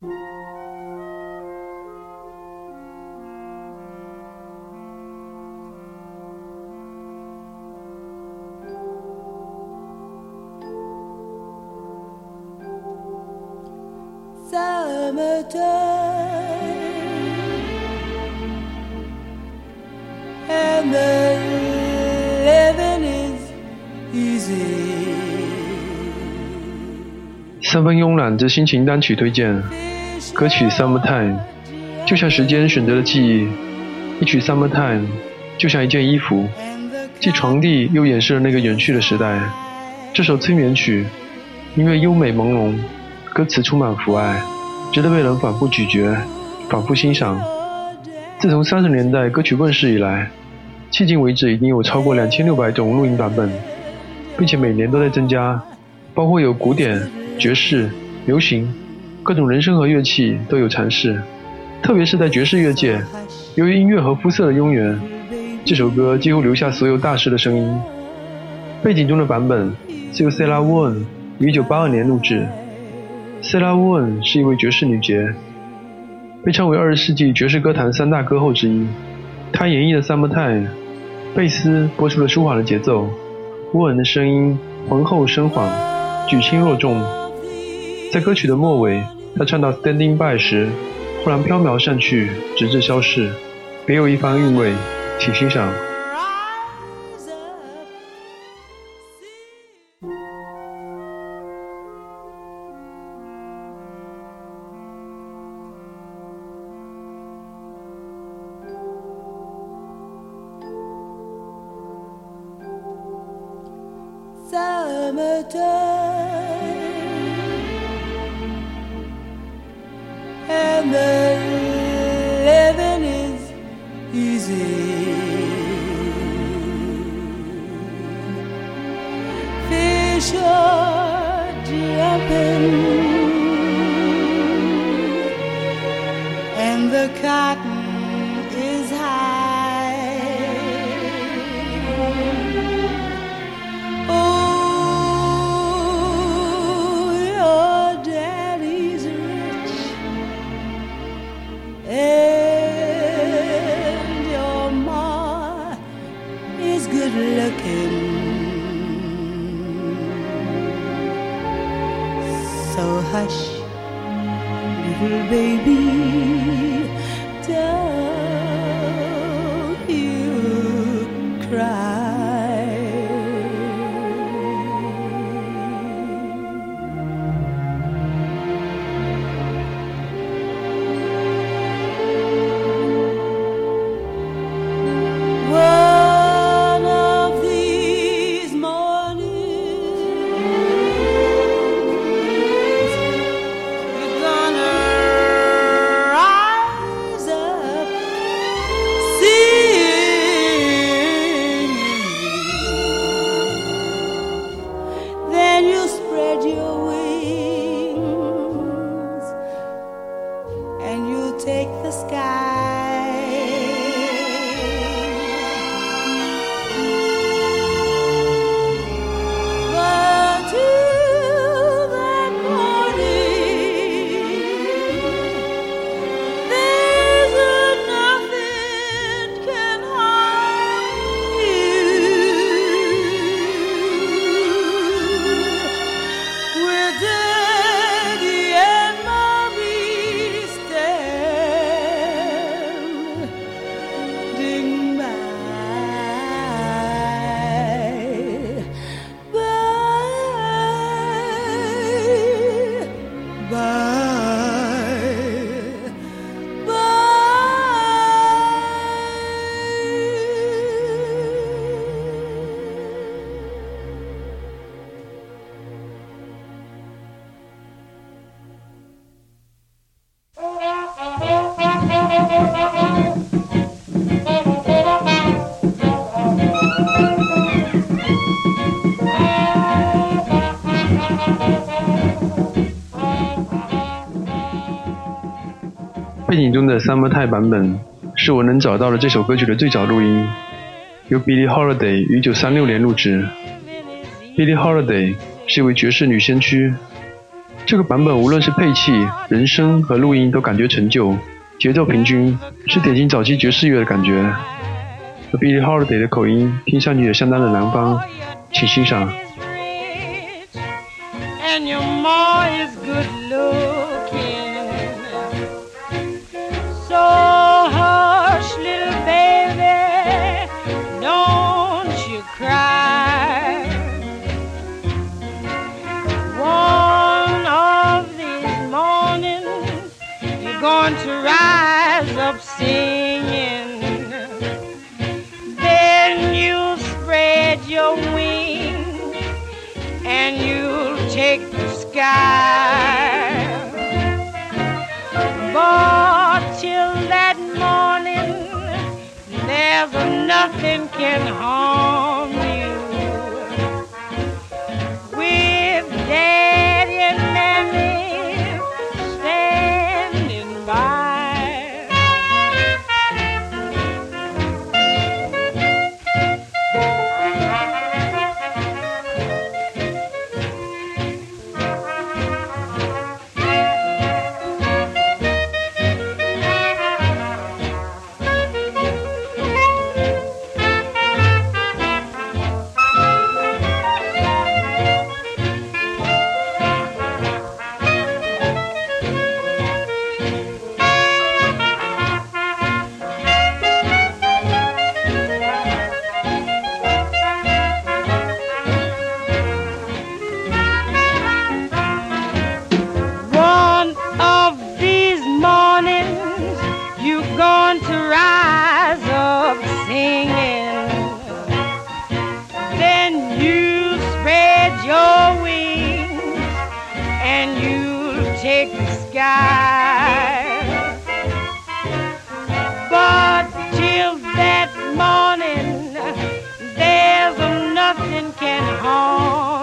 Ça me donne. Amen. 三分慵懒之心情单曲推荐，歌曲《Summertime》就像时间选择了记忆，一曲《Summertime》就像一件衣服，既传递又掩饰了那个远去的时代。这首催眠曲，音乐优美朦胧，歌词充满父爱，值得被人反复咀嚼、反复欣赏。自从三十年代歌曲问世以来，迄今为止已经有超过两千六百种录音版本，并且每年都在增加，包括有古典。爵士、流行，各种人声和乐器都有尝试，特别是在爵士乐界，由于音乐和肤色的拥缘，这首歌几乎留下所有大师的声音。背景中的版本是由 Sarah Vaughan 于1982年录制。Sarah Vaughan 是一位爵士女杰，被称为二十世纪爵士歌坛三大歌后之一。她演绎的《Summertime》，贝斯播出了舒缓的节奏，沃恩的声音浑厚深缓，举轻若重。在歌曲的末尾，他唱到 “Standing by” 时，忽然飘渺散去，直至消逝，别有一番韵味，请欣赏。and the living is easy. Fish are jumping, and the cotton. Hush, little baby, the sky. 背景中的 Summertime 版本是我能找到的这首歌曲的最早录音，由 Billie Holiday 于1936年录制。Billie Holiday 是一位爵士女先驱，这个版本无论是配器、人声和录音都感觉陈旧，节奏平均，是典型早期爵士乐的感觉。Billie Holiday 的口音听上去也相当的南方，请欣赏。and your ma is good sky. But till that morning, there's nothing can harm and you'll take the sky. But till that morning, there's nothing can harm.